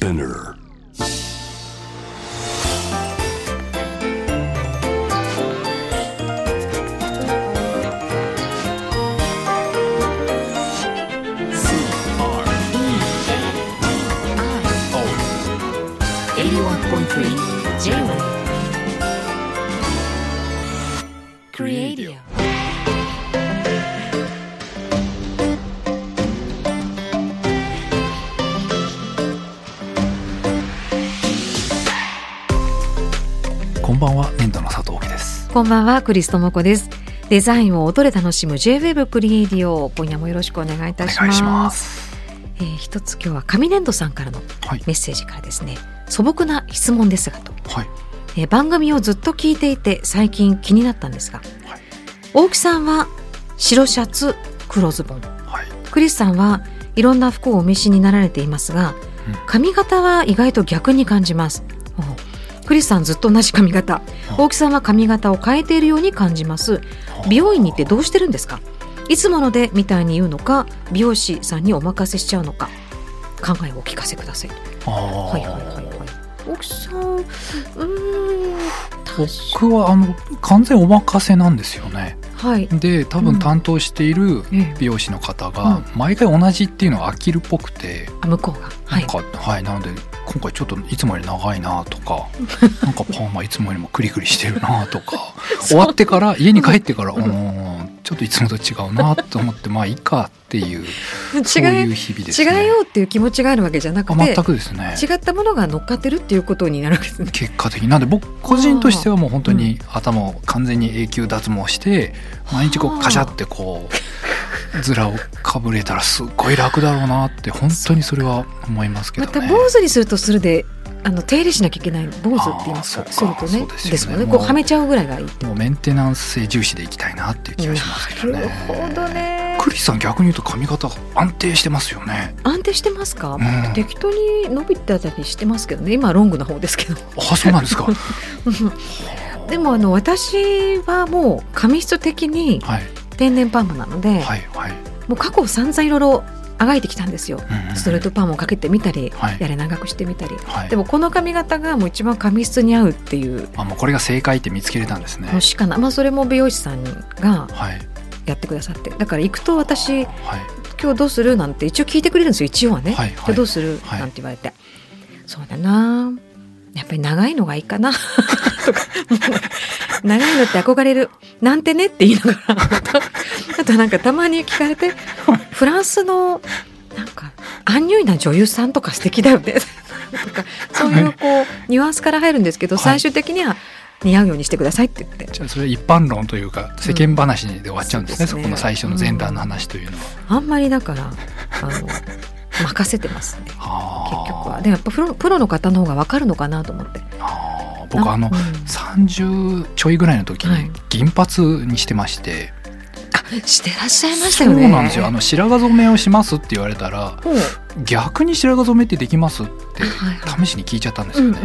Spinner. こんばんは、クリストモコです。デザインを音で楽しむ J-Web クリエイディオ。今夜もよろしくお願いいたします。えー一つ今日は紙粘土さんからのはい。メッセージからですね、素朴な質問ですがと、はい。えー番組をずっと聞いていて最近気になったんですが、はい大木さんは白シャツ、黒ズボン、はい。クリスさんはいろんな服をお召しになられていますが、うん髪型は意外と逆に感じます。クリスさんずっと同じ髪型、大木さんは髪型を変えているように感じます。美容院に行ってどうしてるんですか？いつものでみたいに言うのか美容師さんにお任せしちゃうのか。考えをお聞かせください。ああ、はいはいはいはい。大木さんうーん確僕はあの完全お任せなんですよね。かはい。で、多分担当しているええ。美容師の方が毎回同じっていうのは飽きるっぽくて、あ向こうが。はい。なんかはい、なので今回ちょっといつもより長いなとか、なんかパーマいつもよりもクリクリしてるなとか、終わってから家に帰ってから、うん、ちょっといつもと違うなと思って、まあいいかっていうそうい違う日々ですね。違えようっていう気持ちがあるわけじゃなくあて全くですね。違ったものが乗っかってるっていうことになるわけですね結果的になんで僕個人としてはもう本当に頭を完全に永久脱毛して毎日こはあうカシャってこうズラをかぶれたらすっごい楽だろうなって本当にそれは思いますけまどね。た坊主にするとするであの手入れしなきゃいけない坊主って言いますか？するとね。ですもんね。こうはめちゃうぐらいがいいもうメンテナンス性重視でいきたいなっていう気がしますけどね。なるほどね。クリスさん逆に言うと髪型安定してますよね。安定してますか、うん。適当に伸びてたりしてますけどね。今はロングの方ですけど。あそうなんですか。でもあの私はもう髪質的にはい。天然パーマなので、はいはい。もう過去散々いろいろあがいてきたんですよ。うんうんストレートパーマをかけてみたり、はい。やれ長くしてみたり。はい。でもこの髪型がもう一番髪質に合うっていう。あもうこれが正解って見つけれたんですね。のしかな、まあ、それも美容師さんがはい。やってくださって。だから行くと私はい。今日どうするなんて一応聞いてくれるんですよ。一応はね、はいはい。どうする、はい。なんて言われて。そうだな。やっぱり長いのがいいかな。とか長いのって憧れる。なんてねって言いながら。あとなんかたまに聞かれてフランスのなんかアンニュイな女優さんとか素敵だよね。とかそういうこうニュアンスから入るんですけど、はい。最終的には似合うようにしてくださいって言って。じゃあそれは一般論というか世間話で終わっちゃうんですね、うんそうですね。そこの最初の前段の話というのは。あんまりだからあの任せてますね。はあ結局は。でもやっぱプロプロの方の方が分かるのかなと思って僕あのうん。30ちょいぐらいの時にはい。銀髪にしてまして、あしてらっしゃいましそうたよね。なんですよ。あの白髪染めをしますって言われたら逆に白髪染めってできますってはいはい。試しに聞いちゃったんですよね。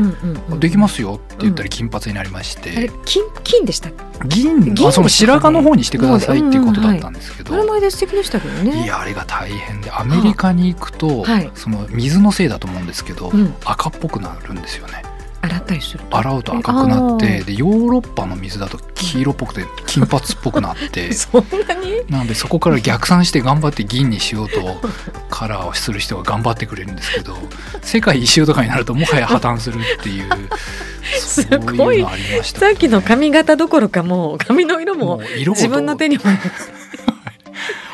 できますよって言ったら金髪になりまして、金金でした銀銀あその白髪の方にしてくださいっていうことだったんですけど、これ前で素敵でしたけどね。いやあれが大変でアメリカに行くと、はい。その水のせいだと思うんですけど、うん。赤っぽくなるんですよね洗ったりすると。洗うと赤くなってでヨーロッパの水だと黄色っぽくて金髪っぽくなって。そんなに？なのでそこから逆算して頑張って銀にしようとカラーをする人が頑張ってくれるんですけど 世界一周とかになるともはや破綻するっていうすごいいうのありました。さっきの髪型どころかもう髪の色も自分の手にも。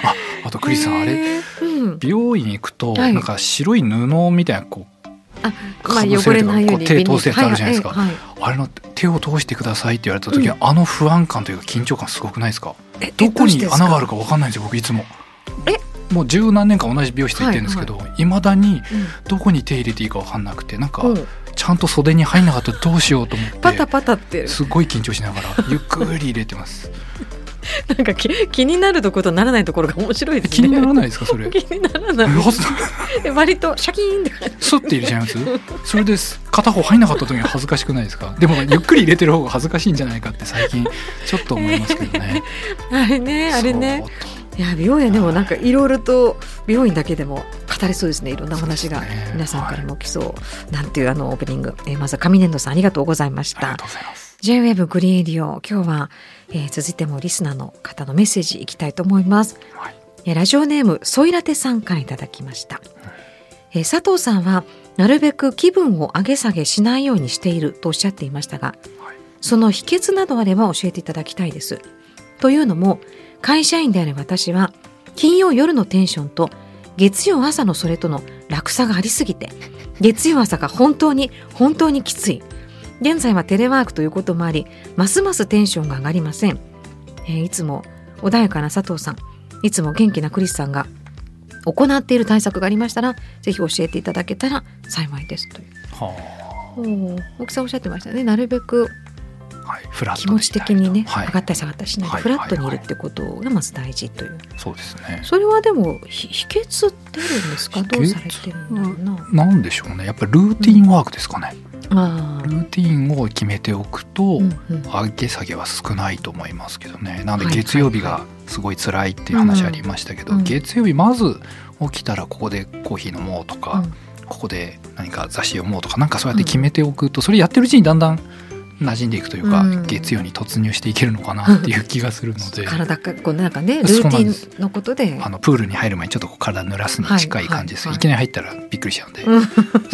ああとクリスさんあれ？うん。美容院行くとはい。なんか白い布みたいなこうあまあ汚れないように手通すやつあるじゃないですか。はいはいあれの手を通してくださいって言われた時は、あの不安感というか緊張感すごくないですか？えどこに穴があるか、か分かんないんですよ僕いつも。えもう十何年間同じ美容室行ってるんですけど、いまだにうん。どこに手入れていいか分かんなくてなんかう。んちゃんと袖に入んなかったらどうしようと思ってパタパタって。すごい緊張しながらゆっくり入れてます なんか気気になるところとならないところが面白いですね。気にならないですかそれ？気にならない。え 割とシャキーンってスッて入れちゃいます？それです。片方入んなかった時に恥ずかしくないですか？でもゆっくり入れてる方が恥ずかしいんじゃないかって最近ちょっと思いますけどね。あれねあれね。いや美容院でもなんかいろいろと美容院だけでも片語れそうですね。いろんなお話が皆さんからも来そう、なんていうあのオープニング、えーまずは上年度さんありがとうございました。ありがとうございます。J-WAVE グリーンエディオ今日は、えー続いてもリスナーの方のメッセージいきたいと思います。はい。えーラジオネームソイラテさんからいただきました、えー佐藤さんはなるべく気分を上げ下げしないようにしているとおっしゃっていましたがはい。その秘訣などあれば教えていただきたいです。というのも会社員である私は金曜夜のテンションと月曜朝のそれとの落差がありすぎて月曜朝が本当に本当にきつい現在はテレワークということもありますますテンションが上がりません、えーいつも穏やかな佐藤さんいつも元気なクリスさんが行っている対策がありましたらぜひ教えていただけたら幸いですという。はおー大木さんおっしゃってましたね。なるべく気持ち的にね、はい。上がったり下がったりしないで、はい。フラットにいるってことがまず大事という、そうですね。それはでもひ秘訣ってあるんですか？どうされてるんだろうな、なんでしょうね。やっぱりルーティンワークですかね。あルーティンを決めておくと、ーうんうん。上げ下げは少ないと思いますけどね。なんではい月曜日がすごい辛いっていう話ありましたけど、うん。月曜日まず起きたらここでコーヒー飲もうとか、うん。ここで何か雑誌読もうとかなんかそうやって決めておくと、それやってるうちにだんだん馴染んでいくというか、うん。月曜に突入していけるのかなっていう気がするので。体がこうなんかねルーティンのことで。あのプールに入る前にちょっとこう体濡らすに近い感じです、はいはい。はいいきなり入ったらびっくりしちゃうんで、うん。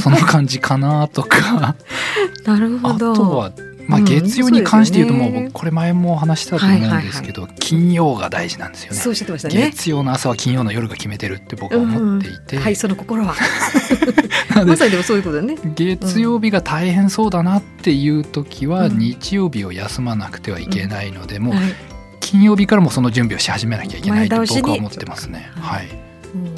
その感じかなとか。なるほあどとは、まあ、うん月曜に関して言うともうこれ前も話したと思うんですけど、金曜が大事なんですよね。そうおっしゃってましたね。月曜の朝は金曜の夜が決めてるって僕は思っていて、うんはいその心は。まさにでもそういうことだね。月曜日が大変そうだなっていう時はうん。日曜日を休まなくてはいけないので、もうはい金曜日からもその準備をし始めなきゃいけないと僕は思ってますね。はい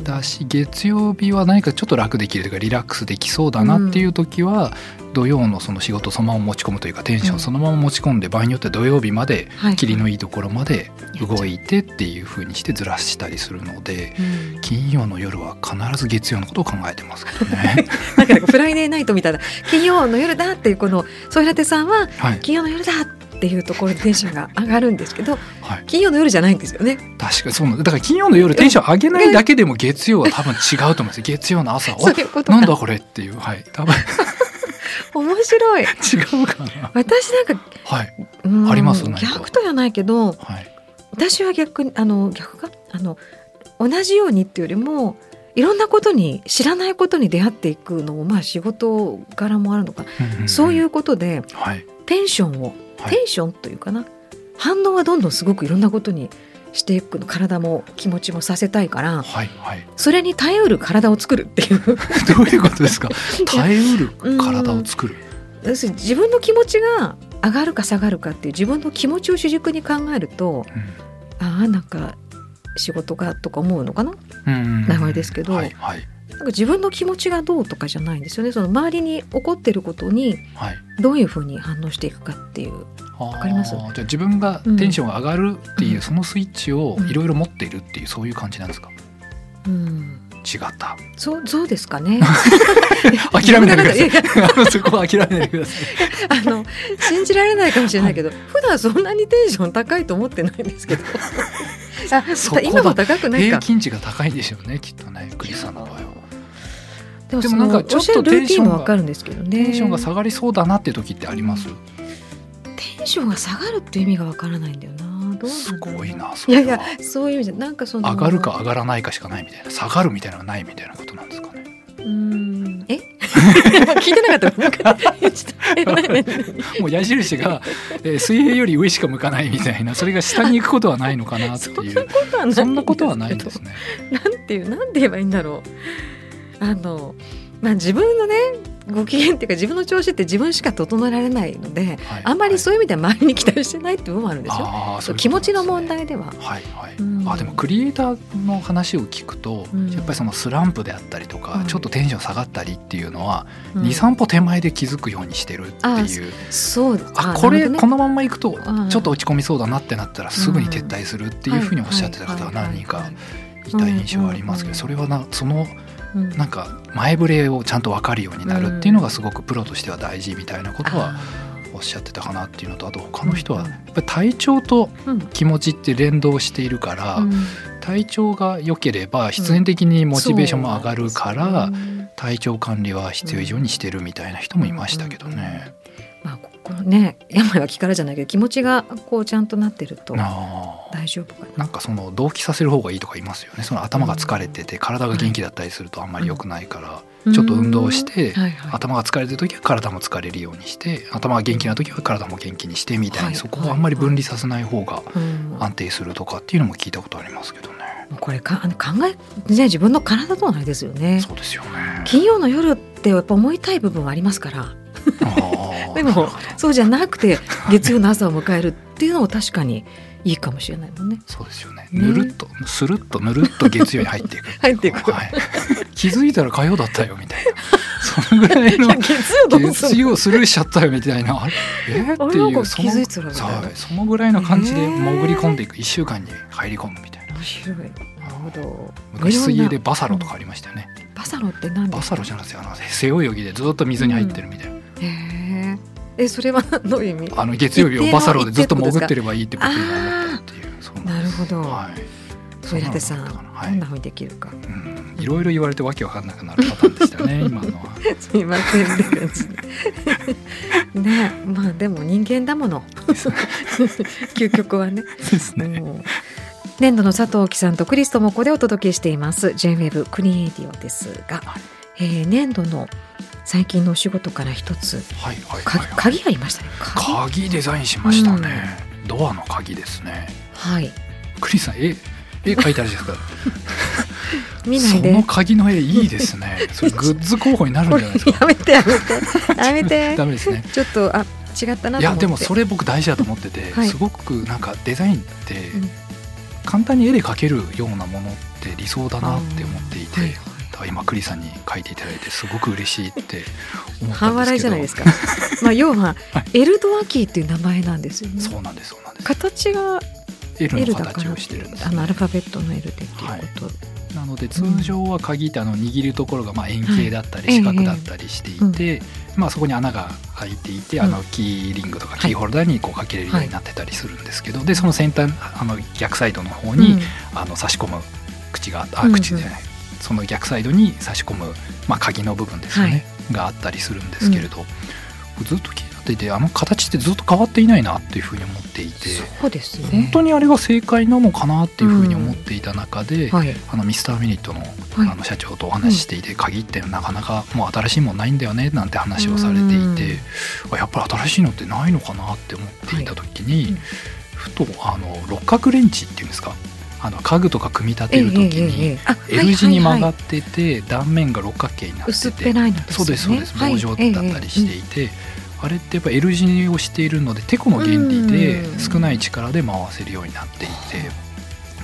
だし月曜日は何かちょっと楽できるというかリラックスできそうだなっていう時は、土曜のその仕事をそのまま持ち込むというかテンショうんンそのまま持ち込んで場合によっては土曜日まではい霧のいいところまで動いてっていう風にしてずらしたりするのでうん。金曜の夜は必ず月曜のことを考えてますけどね。なんかフライデーナイトみたいな。金曜の夜だっていうこのソイラテさんははい、金曜の夜だっていうところでテンションが上がるんですけどはい、金曜の夜じゃないんですよね。確かにそうなんだだから金曜の夜テンション上げないだけでも月曜は多分違うと思うんですよ。月曜の朝そういうことかなんだこれっていう。はい。多分。面白い。違うかな。私なんか、はい。うんあります？逆とじゃないけどはい。私は逆にあの逆か？あの同じようにっていうよりもいろんなことに知らないことに出会っていくのもまあ仕事柄もあるのかな、うんんん。そういうことではい。テンションを、はいテンションというかな。反応はどんどんすごくいろんなことにしていくの。体も気持ちもさせたいから。はいはい。それに耐えうる体を作るっていう。どういうことですか？耐えうる体を作る。要するに自分の気持ちが上がるか下がるかっていう自分の気持ちを主軸に考えるとああなんか仕事がとか思うのかな？うんうんうん。名前ですけど。はいはいなんか自分の気持ちがどうとかじゃないんですよね。その周りに起こってることにはい。どういうふうに反応していくかっていうわかります？じゃあ自分がテンションが上がるっていう、うん。そのスイッチをいろいろ持っているっていうそういう感じなんですか？うん。違った。そうそうですかね。諦めないでください。そこは諦めないでください。あの信じられないかもしれないけど、普段そんなにテンション高いと思ってないんですけど。あそこだ。今も高くないか。平均値が高いでしょうねきっとねクリスさんの場合はでもなんかちょっとティンションがわかるんですけどね。テンションが下がりそうだなっていう時ってあります、テンションが下がるっていう意味がわからないんだよな。すごいないやいやそういう意味じゃなんかその上がるか上がらないかしかないみたいな。下がるみたいなのがないみたいなことなんですかね。うーん。え？聞いてなかった。もう矢印が、えー水平より上しか向かないみたいな。それが下に行くことはないのかなってそんいうなことはないそんなことはないですね。なんていうなんて言えばいいんだろうあのまあ自分のねご機嫌っていうか自分の調子って自分しか整えられないので、はいあんまりそういう意味では周りに期待してないっていう部分もあるんですよ。あーそうい気持ちの問題では。はいはい、うん。あでもクリエイターの話を聞くと、うん。やっぱりそのスランプであったりとか、うん。ちょっとテンション下がったりっていうのは、うん。23歩手前で気づくようにしてるっていう。そうあこれ、ね。このまんまいくとうん。ちょっと落ち込みそうだなってなったらすぐに撤退するっていうふうにおっしゃってた方が何人かいた印象はありますけどそれはなそのうん。なんか前触れをちゃんと分かるようになるっていうのがすごくプロとしては大事みたいなことはおっしゃってたかなっていうのとあと他の人はうんやっぱり体調とうん気持ちって連動しているから、うん。体調が良ければ必然的にモチベーションも上がるから、体調管理は必要以上にしてるみたいな人もいましたけどね。まあここのね病は気からじゃないけど気持ちがこうちゃんとなってると大丈夫かな。なんかその同期させる方がいいとか言いますよね。その頭が疲れてて体が元気だったりするとあんまり良くないから、ちょっと運動してうんはいはい。頭が疲れてる時は体も疲れるようにして頭が元気な時は体も元気にしてみたいに、はい。そこをあんまり分離させない方がうん。安定するとかっていうのも聞いたことありますけどね。これかあの考えね自分の体とのあれですよね。そうですよね。金曜の夜ってやっぱ思いたい部分はありますからでもそうじゃなくて月曜の朝を迎えるっていうのも確かにいいかもしれないもんね。そうですよね。ねぬるっとスルッとぬるっと月曜に入っていく。入っていくはい。気づいたら火曜だったよみたいな。そのぐらいの月曜スルーしちゃったよみたいなあれ？え？っていうそのそのぐらいな感じで潜り込んでいく1週間に入り込むみたいな面白い。なるほど。昔水泳でバサロとかありましたよね、バサロって何でバ。サロじゃないですよあの背泳ぎでずっと水に入ってるみたいな、へえ。えそれはどういう意味？あの月曜日をバサロでずっと潜ってる。ればいいって僕には思ったっていうなるほど。はいそれだってさ、そうなのかなはいどんな風にできるか。うん、いろいろ言われてわけわかんなくなるパターンでしたね 今のはすいませんって感じ。ねまあでも人間だもの。究極はね。ですねもう年度の佐藤貴さんとクリストモコでお届けしています J-WAVE クリエイティオですが、えー年度の最近のお仕事から一つはいはいかはい、はい、鍵ありましたね。鍵。鍵デザインしましたね、ドアの鍵ですね。はい。クリスさん絵絵描いてあるじゃないですか。見ないで。その鍵の絵いいですね。それグッズ候補になるんじゃないですか。やめてやめて。やめて。ダメですね。ちょっとあ違ったないやでもそれ僕大事だと思ってて、はい。すごくなんかデザインってうん。簡単に絵で描けるようなものって理想だなって思っていて、はいはいだから今クリさんに描いていただいてすごく嬉しいって思った半笑んですけど。いじゃないですか。まあ要はエルドアキーっていう名前なんですよね。そうなんですそうなんです。形が L の形をしてるんですあのアルファベットの L でっていうこと、なので通常は鍵ってあの握るところがまあ円形だったりはい四角だったりしていて、まあ、そこに穴が開いていて、うん。あのキーリングとかキーホルダーにこうかけれるようになってたりするんですけど、でその先端あの逆サイドの方に、うん。あの差し込む口があ口じゃない、その逆サイドに差し込む、まあ、鍵の部分ですよね、があったりするんですけれど、ずっと気になっていてあの形ってずっと変わっていないなっていうふうに思っていて。そうですね。本当にあれが正解なのかなっていうふうに思っていた中で、はい。あのミスターミニットの,、はい。あの社長とお話ししていて、鍵ってなかなかもう新しいもんないんだよねなんて話をされていて、あやっぱり新しいのってないのかなって思っていた時に、うん。ふとあの六角レンチっていうんですかあの家具とか組み立てる時に、あ L 字に曲がっってて、断面が六角形になってて薄っぺらいのですよね。そうですそうです。はい。棒状だったりしていて、あれってやっぱ L 字をしているのでテコの原理でうん少ない力で回せるようになっていて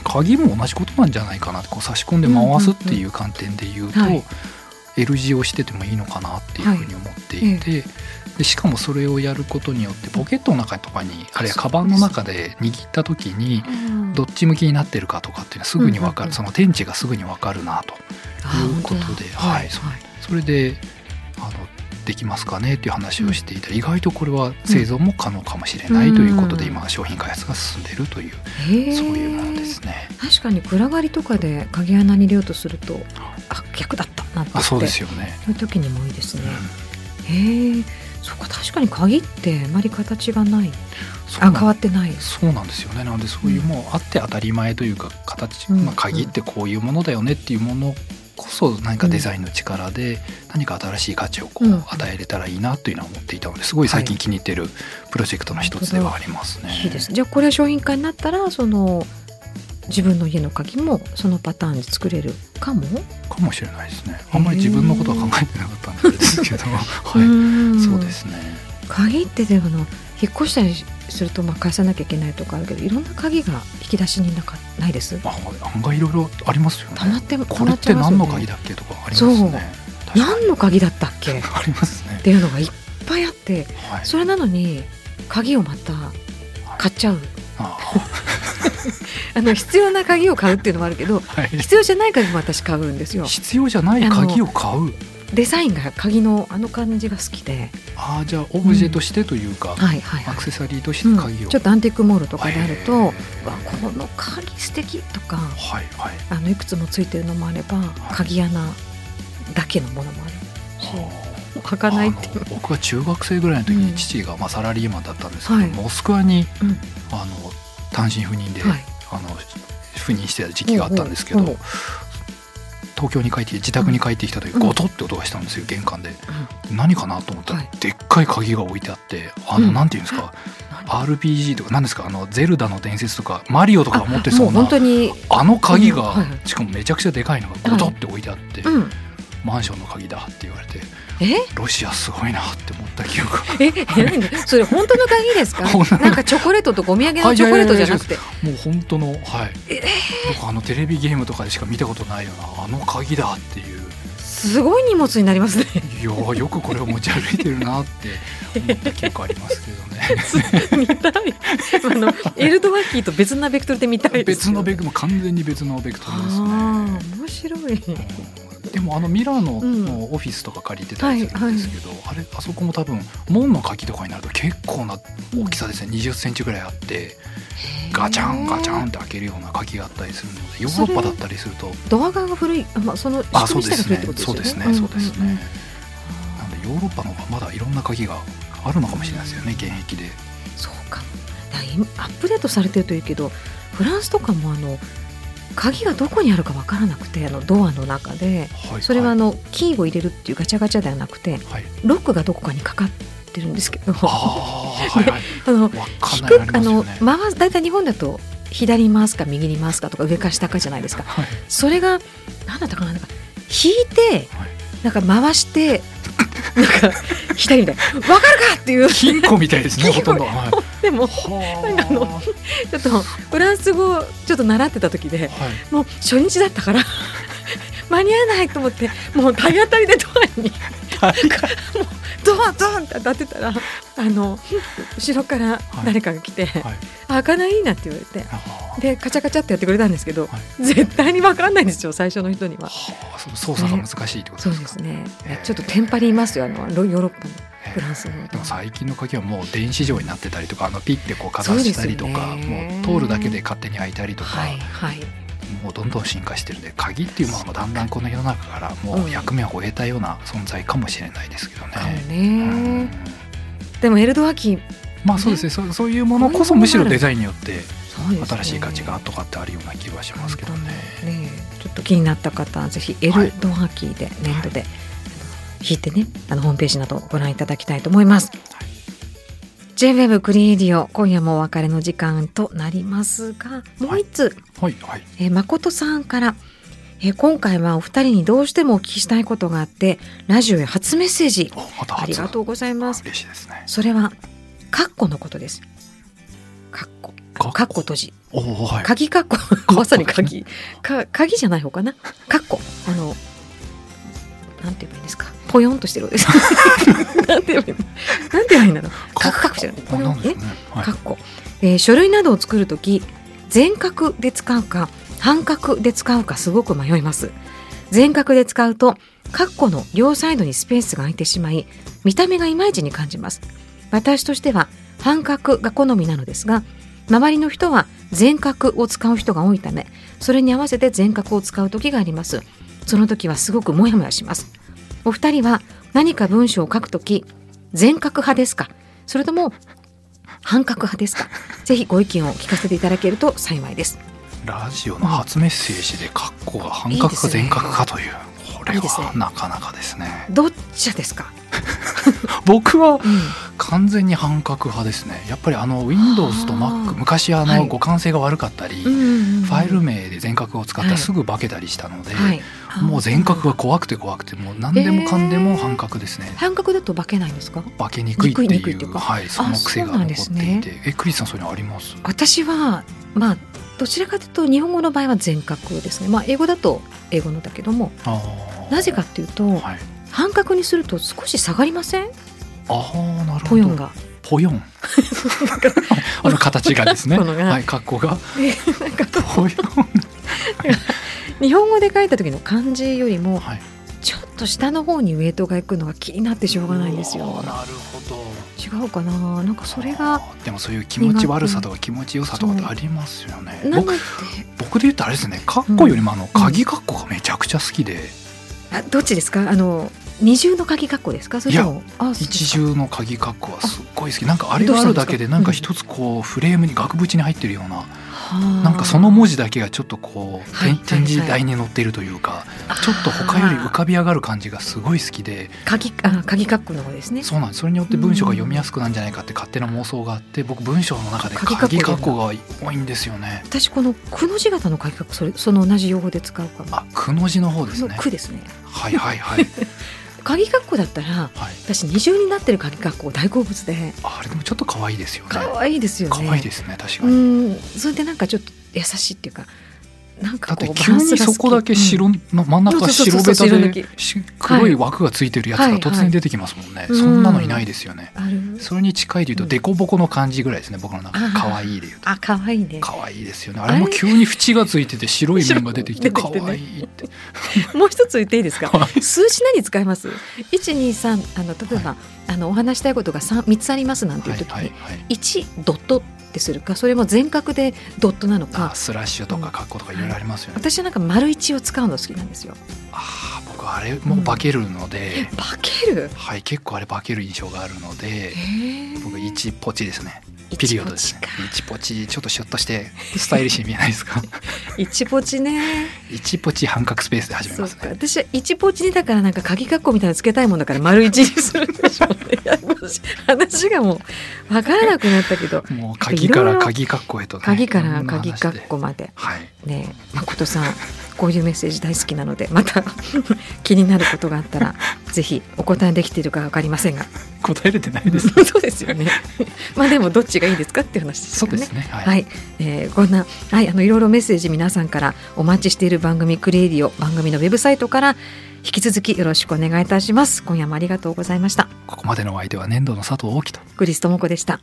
鍵も同じことなんじゃないかなってこう差し込んで回すっていう観点で言うと、はい。L 字をしててもいいのかなっていうふうに思っていて、でしかもそれをやることによってポケットの中とかにあるいはカバンの中で握った時にうん。どっち向きになってるかとかっていうのはすぐに分かる、うんうんうん。その天地がすぐに分かるなとあいうことで本当だ。はいそれであのできますかねっていう話をしていたら、意外とこれは製造も可能かもしれないということで、うん。今商品開発が進んでいるという、へー。そういうものですね。確かに暗がりとかで鍵穴に入れようとするとあ逆だったなってあそうですよよね。そういう時にもいいですね。うん。へえそっか確かに鍵ってあまり形がない。あ変わってない。そうなんですよね。なのでそういうもうあって当たり前というか形、うん。まあ、鍵ってこういうものだよねっていうものこそ何かデザインの力で何か新しい価値をこう与えれたらいいなというのは思っていたのです。ごい。最近気に入ってるプロジェクトの一つではありますね。いいです。じゃあこれは商品化になったらその自分の家の鍵もそのパターンで作れるかも？かもしれないですね。あんまり自分のことは考えてなかったんですけど、う はい、んそうですね。鍵ってでもあの引っ越したりするとまあ返さなきゃいけないとかあるけどいろんな鍵が引き出しになかないです？まあ案外いろいろありますよね。溜まってこれって何の鍵だっけとかありますそうね。何の鍵だったっけ？っありますね。ていうのがいっぱいあってはい。それなのに鍵をまた買っちゃうあ あの必要な鍵を買うっていうのもあるけどはい。必要じゃない鍵も私買うんですよ。必要じゃない鍵を買う。デザインが鍵のあの感じが好きで、ああじゃあオブジェとしてというか、はいはいはい。アクセサリーとしうんて鍵を、ちょっとアンティークモールとかであると、わこの鍵素敵とかはいはい。あのいくつもついてるのもあれば、鍵穴だけのものもある。し開かないって。僕が中学生ぐらいの時うん。に父が、まあ、サラリーマンだったんですけど、はい。モスクワにうん。あの単身赴任で、はい。あの赴任してた時期があったんですけど、ほうほう東京に帰って自宅に帰ってきた時、うん。ゴトって音がしたんですよ玄関で、何かなと思ったら、はい。でっかい鍵が置いてあってあの、うん。なんていうんですか何 RPG とか何ですかあのゼルダの伝説とかマリオとか持ってそうな本当に、あの鍵が、しかもめちゃくちゃでかいのがゴトって置いてあって、うん、マンションの鍵だって言われてえ？ロシアすごいなって思った記憶が。え？何で？それ本当の鍵ですか？なんかチョコレートとかお土産のチョコレートじゃなくて。もう本当のはい。え？僕あのテレビゲームとかでしか見たことないようなあの鍵だっていう。すごい荷物になりますね。いやーよくこれを持ち歩いてるなって思った記憶ありますけどね。見たい。あのエルドワッキーと別なベクトルで見たい別のベクもう完全に別のベクトルですあね。あ面白いでもあのミラノうん。のオフィスとか借りてたりするんですけど、あれあそこも多分門の鍵とかになると結構な大きさですね、20センチぐらいあってガチャンガチャンって開けるような鍵があったりするのでヨーロッパだったりすると。ドア側が古いあ、まあ、そのあ仕組みが古いってことですよね。そうですね。そうなんでヨーロッパの方がまだいろんな鍵があるのかもしれないですよね現役で。そうか。アップデートされてるというけどフランスとかもあの鍵がどこにあるかわからなくてあのドアの中で。はいそれはあいのキーを入れるっていうガチャガチャではなくてはい、ロックがどこかにかかってるんですけど。はいはい。あのね。回す大体日本だと左に回すか右に回すかとか上か下かじゃないですか。はい。それが何だったかななんか引いてはい。なんか回してなんか左みたいな「分かるか!」っていう。金庫みたいですね ほとんど。はいでもはなんかあのちょっとフランス語をちょっと習ってた時ではい。もう初日だったから 間に合わないと思ってもう体当たりでドアにドアドンって当たってたらあの後ろから誰かが来て「はい。あ開かないな」って言われてでカチャカチャってやってくれたんですけど、は絶対に分かんないんですよ最初の人には。はあその操作が難しいってことですか、ですね。へー。ちょっとテンパりますよあのロヨーロッパのフランスのでも最近の鍵はもう電子錠になってたりとかあのピッてこうかざしたりとか、ね。もう通るだけで勝手に開いたりとか、はいはい。もうどんどん進化してるんで鍵っていうものもだんだんこの世の中からもう役目を終えたような存在かもしれないですけどね。かもうねん。でもエルドアキまあそうですね。そうそういうものこそむしろデザインによって新しい価値がとかってあるような気はしますけどね。ね。ちょっと気になった方はぜひエルドアキーで粘土で、あの引いてねあのホームページなどご覧いただきたいと思います。J-WEB クリエイディオ今夜もお別れの時間となりますがもう一つ、はい。はい。えー誠さんから、えー今回はお二人にどうしてもお聞きしたいことがあってラジオへ初メッセージ。おまたありがとうございます。嬉しいですね。それはカッコのことです。カッコカッコ閉じ。おおはい。鍵カッコまさに鍵。か鍵じゃない方かな？カッコあのなんて言えばいいんですか？ポヨンとしてるです。なんて言えばいいのなんて言えばいいんだろう。カクカクしてるポヨンえあなんね。はい。カッコ、えー書類などを作るとき全角で使うか半角で使うかすごく迷います。全角で使うとカッコの両サイドにスペースが空いてしまい見た目がいまいちに感じます。私としては半角が好みなのですが周りの人は全角を使う人が多いためそれに合わせて全角を使う時があります。その時はすごくモヤモヤしますお二人は何か文章を書くとき全角派ですか？それとも半角派ですか？ぜひご意見を聞かせていただけると幸いです。ラジオの初メッセージでカッコが半角か全角かというこれはなかなかですね。どっちですか、僕はうん。完全に半角派ですね。やっぱりあの Windows とあ Mac ー。昔あはい。の互換性が悪かったり、ファイル名で全角を使ったはいらすぐ化けたりしたので、はい、もう全角が怖くて怖くてもう何でもかんでも半角ですね。半角だと化けないんですか？化けにくいっていうはいその癖が残っていですねて、えクリスさんそういうのあります？私はまあどちらかというと日本語の場合は全角ですねまあ英語だと英語のだけどもなぜかっていうとはい。半角にすると少し下がりません？ああなるほど。ポヨンが。ポヨン。あの形がですね。はい、格好が。ポヨン。日本語で書いた時の漢字よりもはい。ちょっと下の方にウエイトがいくのが気になってしょうがないんですよ。なるほど。違うかな。なんかそれがでもそういう気持ち悪さとか気持ちよさとかってありますよね。僕で僕で言うとあれですね。カッコよりもあの鍵カッコがめちゃくちゃ好きで、あどっちですか？あの二重の鍵括弧ですか？それとも一重の鍵カッコはすっごい好き。なんかあれがあるだけでなんか一つこうフレームに額縁に入ってるようなはあなんかその文字だけがちょっとこうはい展展示台に載っているというかちょっと他より浮かび上がる感じがすごい好きで。鍵あ鍵括弧の方ですね。そうなんです。それによって文章が読みやすくなんじゃないかって勝手な妄想があって僕文章の中で鍵鍵括弧が多いんですよね。私このくの字型の鍵括弧それその同じ用語で使うかも。あくの字の方ですのねくですね。はいはいはい 鍵括弧だったらはい。私二重になってる鍵括弧大好物で。あれでもちょっと可愛いですよね。可愛いですよね。可愛いですね確かうにん。それでなんかちょっと優しいっていうかなんかだって急にそこだけ白の真ん中白ベタそう白抜きでし黒い。枠がついてるやつが突然出てきますもんね、はいそんなのいないですよね、ある。それに近いで言うとデコボコの感じぐらいですね僕の中。で可愛いで言うと。あ可愛いね。可愛いですよね。あれも急に縁がついてて白い面が出てきて可愛いって。もう一つ言っていいですか？はい。数字何使います？123あの例えば、あのお話したいことが 3, 三つありますなんていう時に、はいはいはい。1ドットってするかそれも全角でドットなのか。あスラッシュとかカッコとかいろいろありますよね、私はなんか丸1を使うの好きなんですよ。ああ僕あれも化けるので、化ける？はい結構あれ化ける印象があるので。へ僕1ポチですね。一ピリオドです。ねポチか。1ポチちょっとシュッとしてスタイリッシュに見えないですか？1ポチね。1ポチ半角スペースで始めますね。か。私は1ポチにだからなんか鍵括弧みたいなのつけたいもんだから丸1にするんでしょうね話がもう分からなくなったけど。もう鍵から鍵カッコへと、ね、鍵から鍵括弧まで。はい。ねえ誠さんこういうメッセージ大好きなのでまた 気になることがあったらぜひお答えできているか分かりませんが。答えれてないです そうですよね。まあでもどっちがいいですかっていう話ですよね。そうですねはい、はい、えーこんな、はい、あのいろいろメッセージ皆さんからお待ちしている番組クリエイディオ番組のウェブサイトから引き続きよろしくお願いいたします。今夜もありがとうございました。ここまでのお相手は粘土の佐藤大樹とクリストモコでした